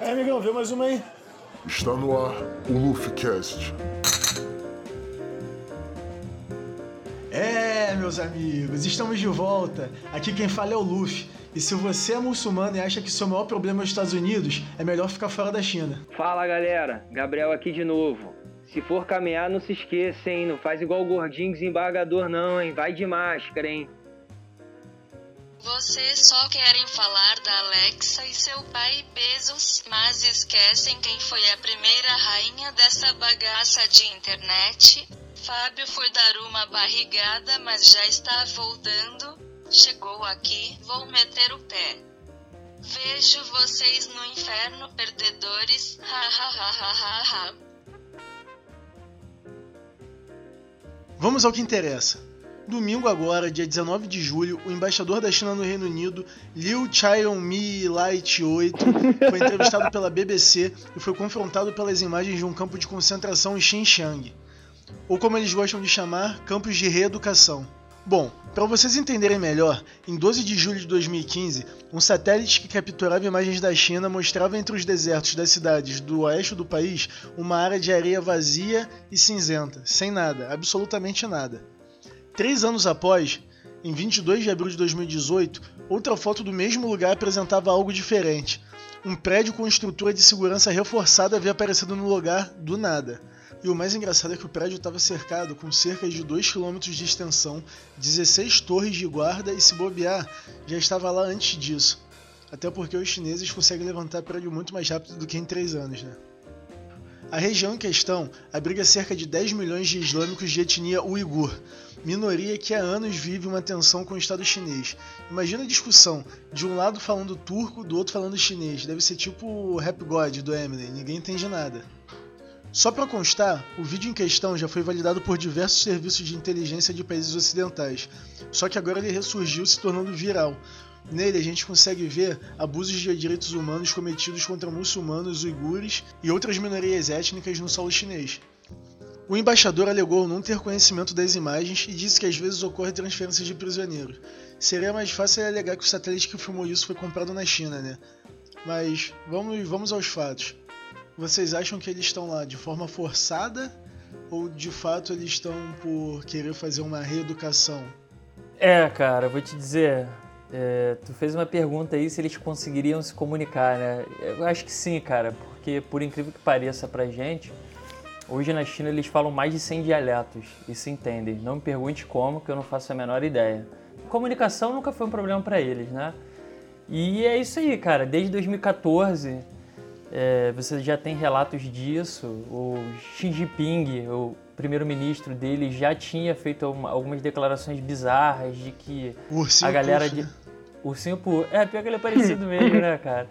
É, amigão, vê mais uma aí. Está no ar o LuffyCast. É, meus amigos, estamos de volta. Aqui quem fala é o Luffy. E se você é muçulmano e acha que seu maior problema é os Estados Unidos, é melhor ficar fora da China. Fala galera, Gabriel aqui de novo. Se for caminhar, não se esqueça, hein? Não faz igual o gordinho desembargador, não, hein? Vai de máscara, hein? Vocês só querem falar da Alexa e seu pai Bezos, mas esquecem quem foi a primeira rainha dessa bagaça de internet? Fábio foi dar uma barrigada, mas já está voltando. Chegou aqui, vou meter o pé. Vejo vocês no inferno, perdedores. Vamos ao que interessa. Domingo agora, dia 19 de julho, o embaixador da China no Reino Unido, Liu Xiaomi Light 8, foi entrevistado pela BBC e foi confrontado pelas imagens de um campo de concentração em Xinjiang, ou como eles gostam de chamar, campos de reeducação. Bom, para vocês entenderem melhor, em 12 de julho de 2015, um satélite que capturava imagens da China mostrava entre os desertos das cidades do oeste do país uma área de areia vazia e cinzenta, sem nada, absolutamente nada. Três anos após, em 22 de abril de 2018, outra foto do mesmo lugar apresentava algo diferente. Um prédio com estrutura de segurança reforçada havia aparecido no lugar do nada. E o mais engraçado é que o prédio estava cercado com cerca de 2 km de extensão, 16 torres de guarda e, se bobear, já estava lá antes disso. Até porque os chineses conseguem levantar prédio muito mais rápido do que em 3 anos, né? A região em questão abriga cerca de 10 milhões de islâmicos de etnia uigur, minoria que há anos vive uma tensão com o Estado chinês. Imagina a discussão, de um lado falando turco, do outro falando chinês. Deve ser tipo o Rap God do Eminem, ninguém entende nada. Só para constar, o vídeo em questão já foi validado por diversos serviços de inteligência de países ocidentais, só que agora ele ressurgiu se tornando viral. Nele a gente consegue ver abusos de direitos humanos cometidos contra muçulmanos, uigures e outras minorias étnicas no solo chinês. O embaixador alegou não ter conhecimento das imagens e disse que às vezes ocorre transferência de prisioneiros. Seria mais fácil alegar que o satélite que filmou isso foi comprado na China, né? Mas vamos, vamos aos fatos. Vocês acham que eles estão lá de forma forçada ou de fato eles estão por querer fazer uma reeducação? É, cara, vou te dizer. É, tu fez uma pergunta aí se eles conseguiriam se comunicar, né? Eu acho que sim, cara, porque por incrível que pareça pra gente, hoje na China eles falam mais de 100 dialetos e se entendem. Não me pergunte como, que eu não faço a menor ideia. Comunicação nunca foi um problema para eles, né? E é isso aí, cara. Desde 2014 é, você já tem relatos disso. O Xi Jinping, o primeiro-ministro dele, já tinha feito algumas declarações bizarras de que Ursinho a galera puff, de. Ursinho Puff. É, pior que ele é parecido mesmo, né, cara?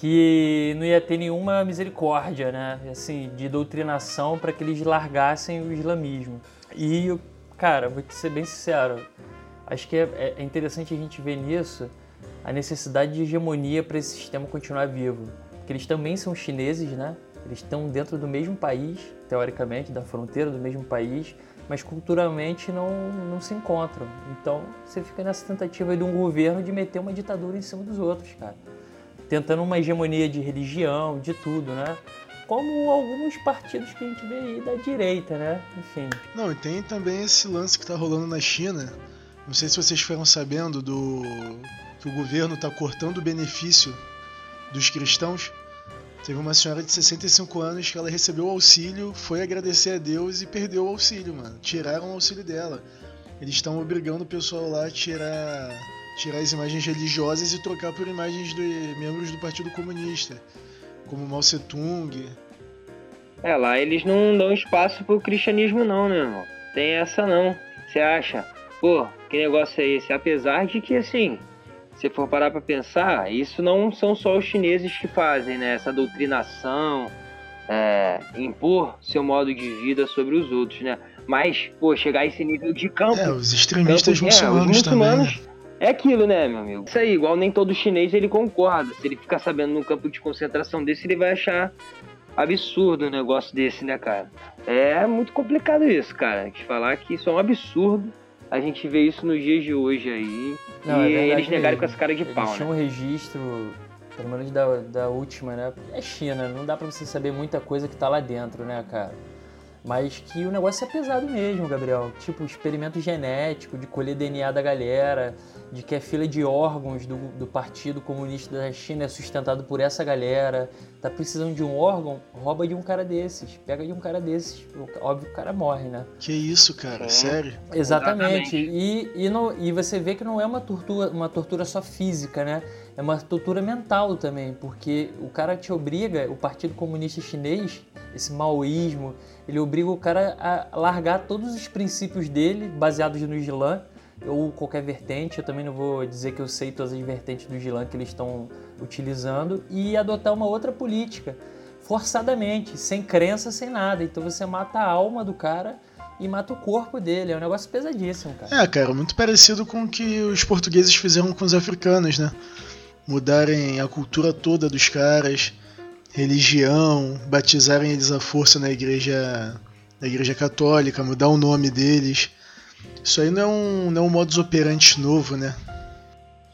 Que não ia ter nenhuma misericórdia, né? Assim, de doutrinação para que eles largassem o islamismo. E, cara, vou te ser bem sincero, acho que é, é interessante a gente ver nisso a necessidade de hegemonia para esse sistema continuar vivo porque eles também são chineses, né? Eles estão dentro do mesmo país, teoricamente, da fronteira do mesmo país, mas culturalmente não, não se encontram. Então você fica nessa tentativa de um governo de meter uma ditadura em cima dos outros, cara. Tentando uma hegemonia de religião, de tudo, né? Como alguns partidos que a gente vê aí da direita, né? Enfim. Não, e tem também esse lance que tá rolando na China. Não sei se vocês ficaram sabendo do que o governo tá cortando o benefício dos cristãos. Teve uma senhora de 65 anos que ela recebeu o auxílio, foi agradecer a Deus e perdeu o auxílio, mano. Tiraram o auxílio dela. Eles estão obrigando o pessoal lá a tirar, tirar as imagens religiosas e trocar por imagens de membros do Partido Comunista, como Mao Tse Tung. É, lá eles não dão espaço pro cristianismo não, né, irmão? Tem essa não. Você acha? Pô, que negócio é esse? Apesar de que, assim, se for parar para pensar, isso não são só os chineses que fazem, né? Essa doutrinação, é, impor seu modo de vida sobre os outros, né? Mas, pô, chegar a esse nível de campo. É, os extremistas campo, muçulmanos, é, os muçulmanos também. É aquilo, né, meu amigo? Isso aí, igual nem todo chinês ele concorda. Se ele ficar sabendo num campo de concentração desse, ele vai achar absurdo um negócio desse, né, cara? É muito complicado isso, cara. De falar que isso é um absurdo. A gente vê isso nos dias de hoje aí. Não, é e verdade eles negaram com essa cara de Eles pau, tinham né? um registro Pelo menos da, da última, né? É China, não dá pra você saber muita coisa que tá lá dentro, né, cara? Mas que o negócio é pesado mesmo, Gabriel. Tipo, experimento genético, de colher DNA da galera, de que a fila de órgãos do, do Partido Comunista da China é sustentado por essa galera. Tá precisando de um órgão, rouba de um cara desses, pega de um cara desses. Óbvio que o cara morre, né? Que isso, cara? Sério? Exatamente. E, e, não, e você vê que não é uma tortura, uma tortura só física, né? É uma tortura mental também, porque o cara te obriga, o Partido Comunista Chinês, esse maoísmo, ele obriga o cara a largar todos os princípios dele, baseados no Islã, ou qualquer vertente, eu também não vou dizer que eu sei todas as vertentes do Islã que eles estão utilizando, e adotar uma outra política, forçadamente, sem crença, sem nada. Então você mata a alma do cara e mata o corpo dele. É um negócio pesadíssimo, cara. É, cara, muito parecido com o que os portugueses fizeram com os africanos, né? Mudarem a cultura toda dos caras, religião, batizarem eles à força na igreja, na igreja católica, mudar o nome deles. Isso aí não é um, não é um modus operandi novo, né?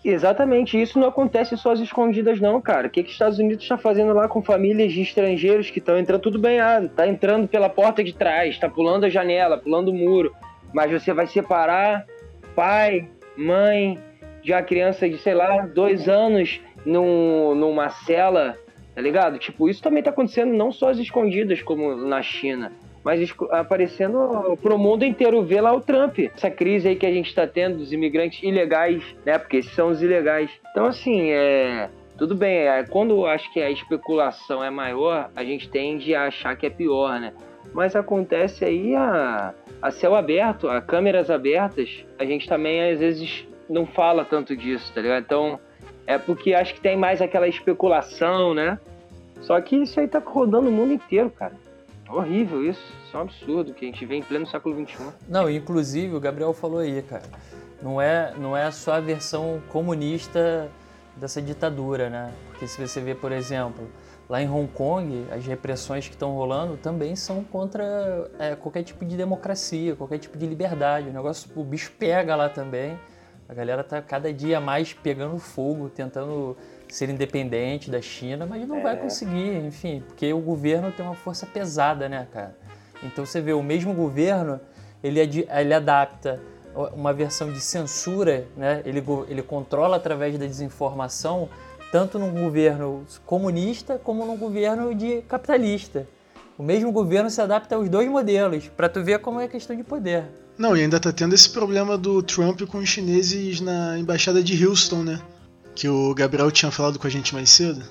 Exatamente, isso não acontece só às escondidas, não, cara. O que, que os Estados Unidos está fazendo lá com famílias de estrangeiros que estão entrando tudo bem, ah, tá entrando pela porta de trás, tá pulando a janela, pulando o muro, mas você vai separar pai, mãe de uma criança de, sei lá, dois anos num, numa cela, tá ligado? Tipo, isso também tá acontecendo não só às escondidas, como na China mas aparecendo pro mundo inteiro ver lá o Trump. Essa crise aí que a gente está tendo dos imigrantes ilegais, né? Porque esses são os ilegais. Então, assim, é. Tudo bem, é, quando acho que a especulação é maior, a gente tende a achar que é pior, né? Mas acontece aí a, a céu aberto, a câmeras abertas, a gente também às vezes não fala tanto disso, tá ligado? Então, é porque acho que tem mais aquela especulação, né? Só que isso aí tá rodando o mundo inteiro, cara. Horrível isso, isso é um absurdo que a gente vê em pleno século XXI. Não, inclusive o Gabriel falou aí, cara. Não é, não é só a versão comunista dessa ditadura, né? Porque se você vê, por exemplo, lá em Hong Kong, as repressões que estão rolando também são contra é, qualquer tipo de democracia, qualquer tipo de liberdade. O negócio, o bicho pega lá também. A galera tá cada dia mais pegando fogo, tentando ser independente da China, mas não é. vai conseguir, enfim, porque o governo tem uma força pesada, né, cara? Então você vê, o mesmo governo, ele, ele adapta uma versão de censura, né? ele, ele controla através da desinformação, tanto num governo comunista como num governo de capitalista. O mesmo governo se adapta aos dois modelos, para tu ver como é questão de poder. Não, e ainda tá tendo esse problema do Trump com os chineses na embaixada de Houston, né? Que o Gabriel tinha falado com a gente mais cedo?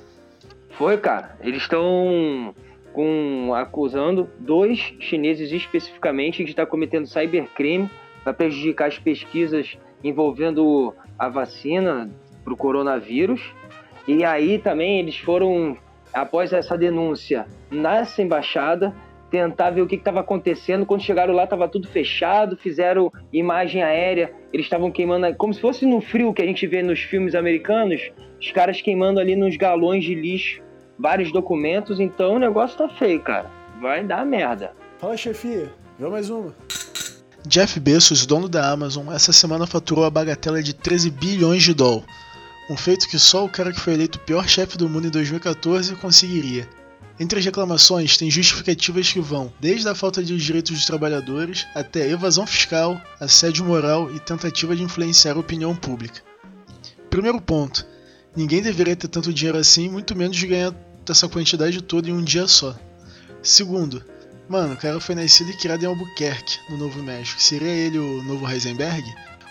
Foi, cara. Eles estão com acusando dois chineses especificamente de estar cometendo cybercrime para prejudicar as pesquisas envolvendo a vacina para o coronavírus. E aí também eles foram, após essa denúncia nessa embaixada, tentar ver o que estava acontecendo. Quando chegaram lá, estava tudo fechado, fizeram imagem aérea, eles estavam queimando, como se fosse no frio que a gente vê nos filmes americanos, os caras queimando ali nos galões de lixo vários documentos. Então o negócio tá feio, cara. Vai dar merda. Fala, chefia. Vê mais uma. Jeff Bezos, dono da Amazon, essa semana faturou a bagatela de 13 bilhões de dólares. Um feito que só o cara que foi eleito o pior chefe do mundo em 2014 conseguiria. Entre as reclamações, tem justificativas que vão desde a falta de direitos dos trabalhadores até evasão fiscal, assédio moral e tentativa de influenciar a opinião pública. Primeiro ponto: ninguém deveria ter tanto dinheiro assim, muito menos de ganhar essa quantidade toda em um dia só. Segundo, mano, o cara foi nascido e criado em Albuquerque, no Novo México. Seria ele o novo Heisenberg?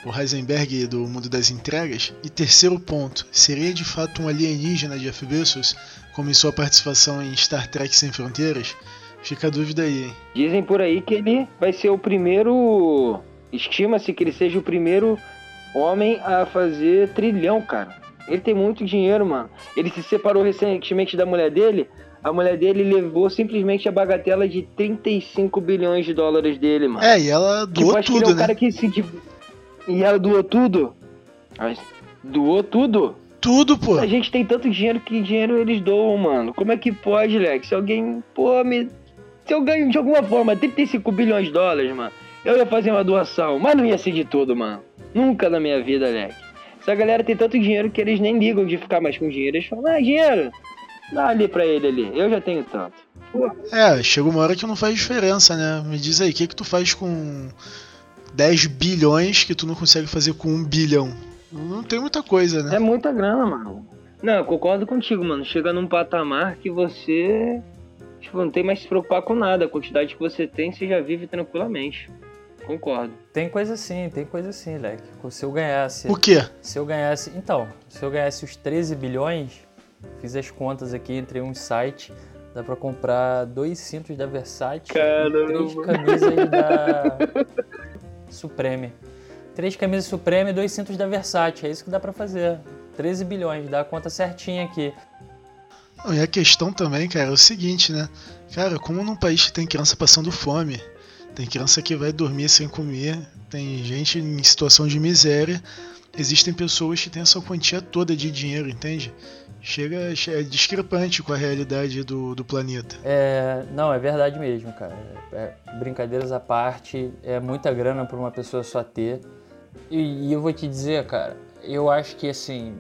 O Heisenberg do mundo das entregas? E terceiro ponto, seria de fato um alienígena Jeff Bezos? Como em sua participação em Star Trek Sem Fronteiras? Fica a dúvida aí, hein? Dizem por aí que ele vai ser o primeiro. Estima-se que ele seja o primeiro homem a fazer trilhão, cara. Ele tem muito dinheiro, mano. Ele se separou recentemente da mulher dele. A mulher dele levou simplesmente a bagatela de 35 bilhões de dólares dele, mano. É, e ela doou tipo, acho tudo, que ele é o né? cara que se. E ela doou tudo? Doou tudo? Tudo, pô. A gente tem tanto dinheiro que dinheiro eles doam, mano. Como é que pode, Lex? Se alguém, pô, me. Se eu ganho de alguma forma 35 bilhões de dólares, mano, eu ia fazer uma doação, mas não ia ser de tudo, mano. Nunca na minha vida, Lex. Essa galera tem tanto dinheiro que eles nem ligam de ficar mais com dinheiro. Eles falam, ah, dinheiro, dá ali pra ele ali. Eu já tenho tanto. Pô, É, chega uma hora que não faz diferença, né? Me diz aí, o que, que tu faz com 10 bilhões que tu não consegue fazer com 1 bilhão? Não tem muita coisa, né? É muita grana, mano. Não, eu concordo contigo, mano. Chega num patamar que você tipo, não tem mais que se preocupar com nada. A quantidade que você tem, você já vive tranquilamente. Concordo. Tem coisa assim, tem coisa assim, Leque. Se eu ganhasse. O quê? Se eu ganhasse. Então, se eu ganhasse os 13 bilhões, fiz as contas aqui, entrei um site, dá pra comprar dois cintos da Versace Caramba. e três camisas da Supreme. Três camisas Supreme e dois cintos da Versace. É isso que dá pra fazer. 13 bilhões, dá a conta certinha aqui. E a questão também, cara, é o seguinte, né? Cara, como num país que tem criança passando fome, tem criança que vai dormir sem comer, tem gente em situação de miséria, existem pessoas que têm essa quantia toda de dinheiro, entende? Chega, é discrepante com a realidade do, do planeta. É, não, é verdade mesmo, cara. É, brincadeiras à parte, é muita grana para uma pessoa só ter. E, e eu vou te dizer, cara, eu acho que assim,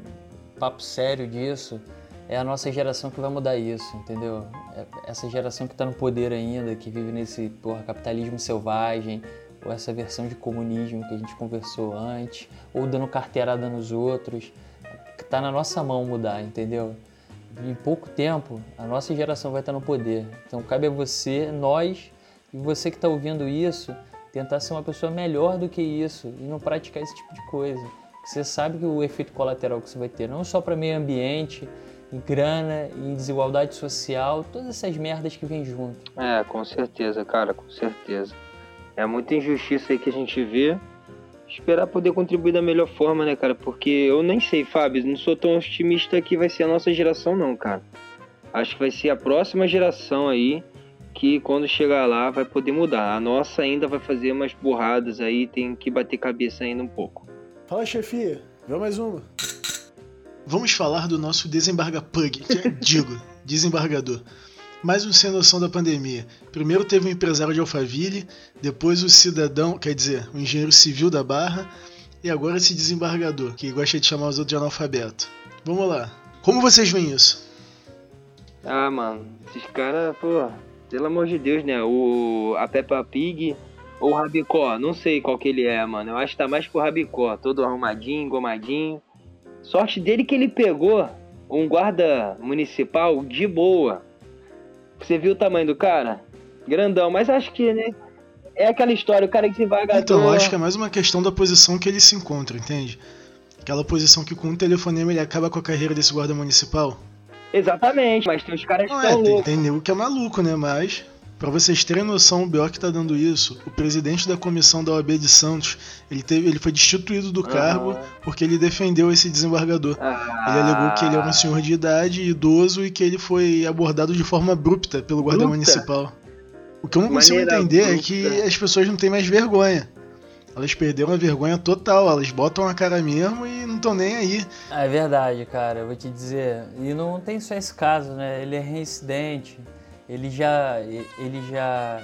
papo sério disso, é a nossa geração que vai mudar isso, entendeu? É essa geração que tá no poder ainda, que vive nesse porra, capitalismo selvagem, ou essa versão de comunismo que a gente conversou antes, ou dando carteirada nos outros, que tá na nossa mão mudar, entendeu? Em pouco tempo, a nossa geração vai estar no poder. Então cabe a você, nós, e você que está ouvindo isso, tentar ser uma pessoa melhor do que isso e não praticar esse tipo de coisa. Você sabe que o efeito colateral que você vai ter, não só para meio ambiente, em grana, em desigualdade social, todas essas merdas que vêm junto. É, com certeza, cara, com certeza. É muita injustiça aí que a gente vê. Esperar poder contribuir da melhor forma, né, cara? Porque eu nem sei, Fábio, não sou tão otimista que vai ser a nossa geração, não, cara. Acho que vai ser a próxima geração aí que quando chegar lá vai poder mudar. A nossa ainda vai fazer umas burradas aí, tem que bater cabeça ainda um pouco. Fala, chefia. Vê mais uma. Vamos falar do nonosso desembarga-pug, que é, digo, desembargador. Mais um sem noção da pandemia. Primeiro teve o empresário de Alphaville, depois o cidadão, quer dizer, o engenheiro civil da Barra, e agora esse desembargador, que gosta de chamar os outros de analfabeto. Vamos lá. Como vocês veem isso? Ah, mano, esses caras, pô, pelo amor de Deus, né? O, a Peppa Pig ou o Rabicó, não sei qual que ele é, mano. Eu acho que tá mais pro Rabicó, todo arrumadinho, engomadinho. Sorte dele que ele pegou um guarda municipal de boa. Você viu o tamanho do cara? Grandão, mas acho que, né? É aquela história, o cara que devagar. Então, eu acho que é mais uma questão da posição que ele se encontra, entende? Aquela posição que com um telefonema ele acaba com a carreira desse guarda municipal. Exatamente, mas tem os caras que Não estão é, loucos. tem nego que é maluco, né? Mas, pra vocês terem noção, o BO que tá dando isso, o presidente da comissão da OAB de Santos, ele, teve, ele foi destituído do cargo porque ele defendeu esse desembargador. Ah, Ele alegou que ele era um senhor de idade, idoso, e que ele foi abordado de forma abrupta pelo guarda Abrupta? municipal. O que eu não consigo Maneira entender é abrupta. que as pessoas não têm mais vergonha. Elas perderam a vergonha total, elas botam a cara mesmo e não estão nem aí. É verdade, cara, eu vou te dizer. E não tem só esse caso, né? Ele é reincidente. Ele já, ele já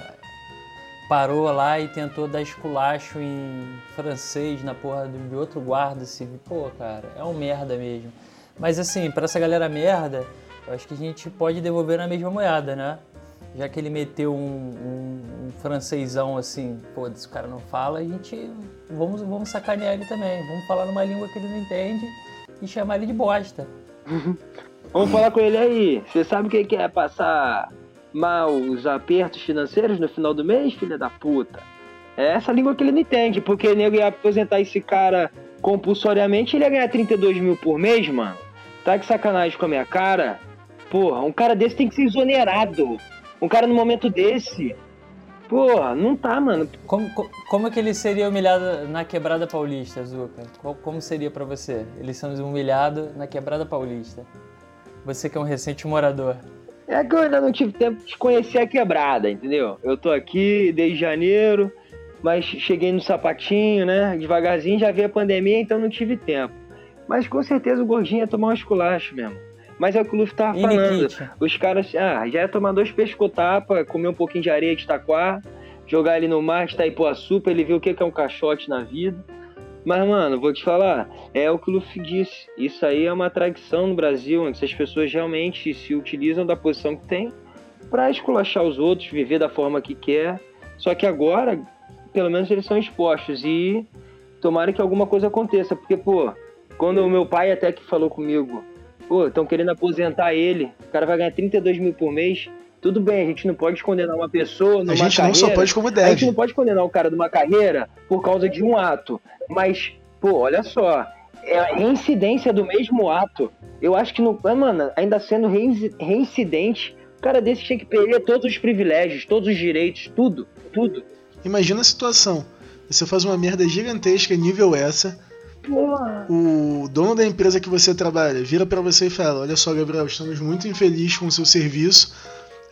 parou lá e tentou dar esculacho em francês na porra de outro guarda civil. Pô, cara, é um merda mesmo. Mas assim, pra essa galera merda, eu acho que a gente pode devolver na mesma moeda, né? Já que ele meteu um, um, um francêsão assim, pô, esse cara não fala, a gente vamos, vamos sacanear ele também. Vamos falar numa língua que ele não entende e chamar ele de bosta. Vamos falar com ele aí. Você sabe o que que é passar mal os apertos financeiros no final do mês, filha da puta? É essa língua que ele não entende, porque nego ia aposentar esse cara compulsoriamente ele ia ganhar 32 mil por mês, mano. Tá de sacanagem com a minha cara? Porra, um cara desse tem que ser exonerado. Um cara no momento desse. Porra, não tá, mano. Como, co- como é que ele seria humilhado na quebrada paulista, Zuka? Como seria pra você? Eles são humilhados na quebrada paulista. Você que é um recente morador. É que eu ainda não tive tempo de conhecer a quebrada, entendeu? Eu tô aqui desde janeiro, mas cheguei no sapatinho, né? Devagarzinho já vi a pandemia, então não tive tempo. Mas com certeza o gordinho ia tomar um esculacho mesmo. Mas é o que o Luffy tava falando. Os caras, ah, já ia tomar dois pescotapa, comer um pouquinho de areia de taquar, jogar ele no mar de Itaipuaçu pra ele ver o que é um caixote na vida. Mas, mano, vou te falar, é o que o Luffy disse. Isso aí é uma tradição no Brasil, onde as pessoas realmente se utilizam da posição que tem pra esculachar os outros, viver da forma que quer. Só que agora, pelo menos eles são expostos e tomara que alguma coisa aconteça. Porque, pô, quando o meu pai até que falou comigo, pô, estão querendo aposentar ele, o cara vai ganhar 32 mil por mês. Tudo bem, a gente não pode condenar uma pessoa numa A gente carreira. não só pode como A gente deve. não pode condenar o cara de uma carreira por causa de um ato. Mas, pô, olha só. É a reincidência do mesmo ato. Eu acho que, não, ah, mano, ainda sendo reinci- reincidente, o cara desse tinha que perder todos os privilégios, todos os direitos, tudo, tudo. Imagina a situação. Você faz uma merda gigantesca nível essa, Porra. o dono da empresa que você trabalha vira pra você e fala: Olha só, Gabriel, estamos muito infelizes com o seu serviço,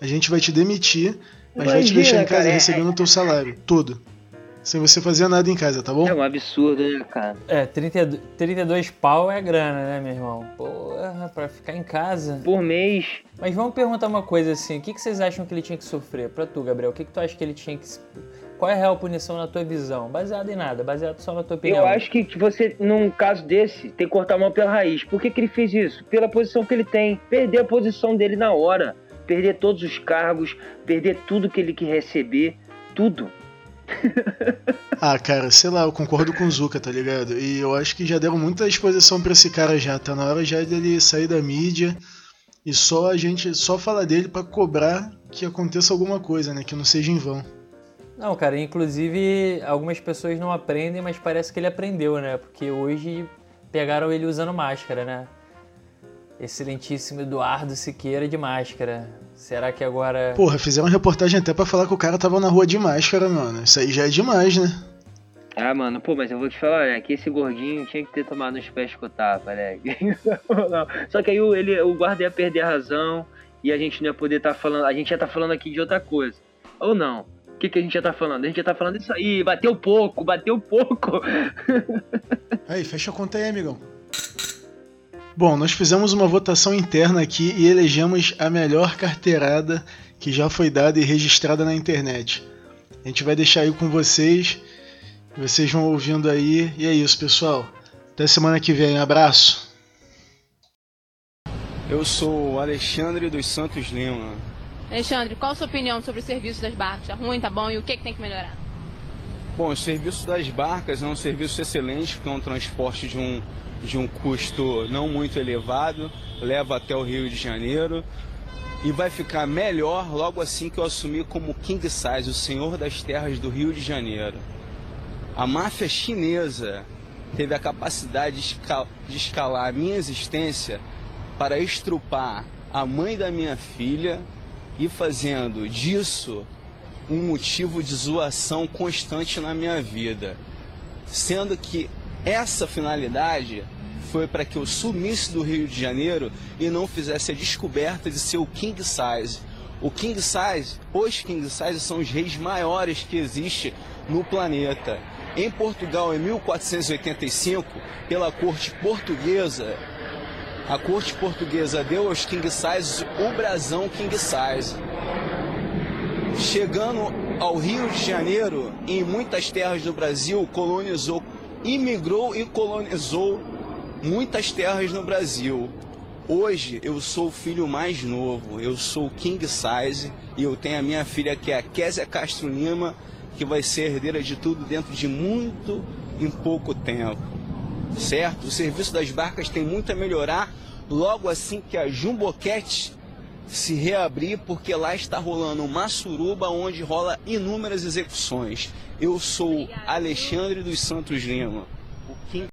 a gente vai te demitir, mas vai te Imagina, deixar em casa cara, é- recebendo o teu salário, todo. Sem você fazer nada em casa, tá bom? É um absurdo, né, cara? É, 32, 32 pau é grana, né, meu irmão? Porra, pra ficar em casa. Por mês, Mas vamos perguntar uma coisa assim: o que, que vocês acham que ele tinha que sofrer? Pra tu, Gabriel, o que, que tu acha que ele tinha que. Qual é a real punição na tua visão? Baseado em nada, baseado só na tua opinião. eu acho que você, num caso desse, tem que cortar a mão pela raiz. Por que, que ele fez isso? Pela posição que ele tem. Perder a posição dele na hora. Perder todos os cargos, perder tudo que ele quer receber, tudo. Ah, cara, sei lá, eu concordo com o Zuka, tá ligado? E eu acho que já deram muita exposição pra esse cara já. Tá na hora já dele sair da mídia e só a gente só falar dele pra cobrar que aconteça alguma coisa, né? Que não seja em vão. Não, cara, inclusive algumas pessoas não aprendem, mas parece que ele aprendeu, né? Porque hoje pegaram ele usando máscara, né? Excelentíssimo Eduardo Siqueira de máscara. Será que agora. Porra, fizeram uma reportagem até pra falar que o cara tava na rua de máscara, mano. Isso aí já é demais, né? Ah, mano, pô, mas eu vou te falar, né, que esse gordinho tinha que ter tomado uns pés com o tapa, né? Não. Só que aí o, ele, o guarda ia perder a razão e a gente não ia poder estar falando. A gente ia estar falando aqui de outra coisa. Ou não? O que, que a gente ia estar falando? A gente ia estar falando isso aí, bateu pouco, bateu pouco. Aí, fecha a conta aí, amigão. Bom, nós fizemos uma votação interna aqui e elegemos a melhor carteirada que já foi dada e registrada na internet. A gente vai deixar aí com vocês. Vocês vão ouvindo aí. E é isso, pessoal. Até semana que vem. Abraço. Eu sou o Alexandre dos Santos Lima. Alexandre, qual a sua opinião sobre o serviço das barcas? Tá ruim, tá bom? E o que, que tem que melhorar? Bom, o serviço das barcas é um serviço excelente, porque é um transporte de um, de um custo não muito elevado, leva até o Rio de Janeiro e vai ficar melhor logo assim que eu assumir como King Size, o senhor das terras do Rio de Janeiro. A máfia chinesa teve a capacidade de, esca- de escalar a minha existência para estrupar a mãe da minha filha e fazendo disso um motivo de zoação constante na minha vida. Sendo que essa finalidade foi para que eu sumisse do Rio de Janeiro e não fizesse a descoberta de ser o King Size. O King Size, os King Size são os reis maiores que existe no planeta. Em Portugal, em 1485, pela corte portuguesa, a corte portuguesa deu aos King Size o brasão King Size. Chegando ao Rio de Janeiro, em muitas terras do Brasil, colonizou, imigrou e colonizou muitas terras no Brasil. Hoje eu sou o filho mais novo, eu sou o King Size e eu tenho a minha filha que é a Késia Castro Lima, que vai ser herdeira de tudo dentro de muito em pouco tempo. Certo? O serviço das barcas tem muito a melhorar logo assim que a Jumboquete se reabrir, porque lá está rolando uma suruba onde rola inúmeras execuções. Eu sou Alexandre dos Santos Lima,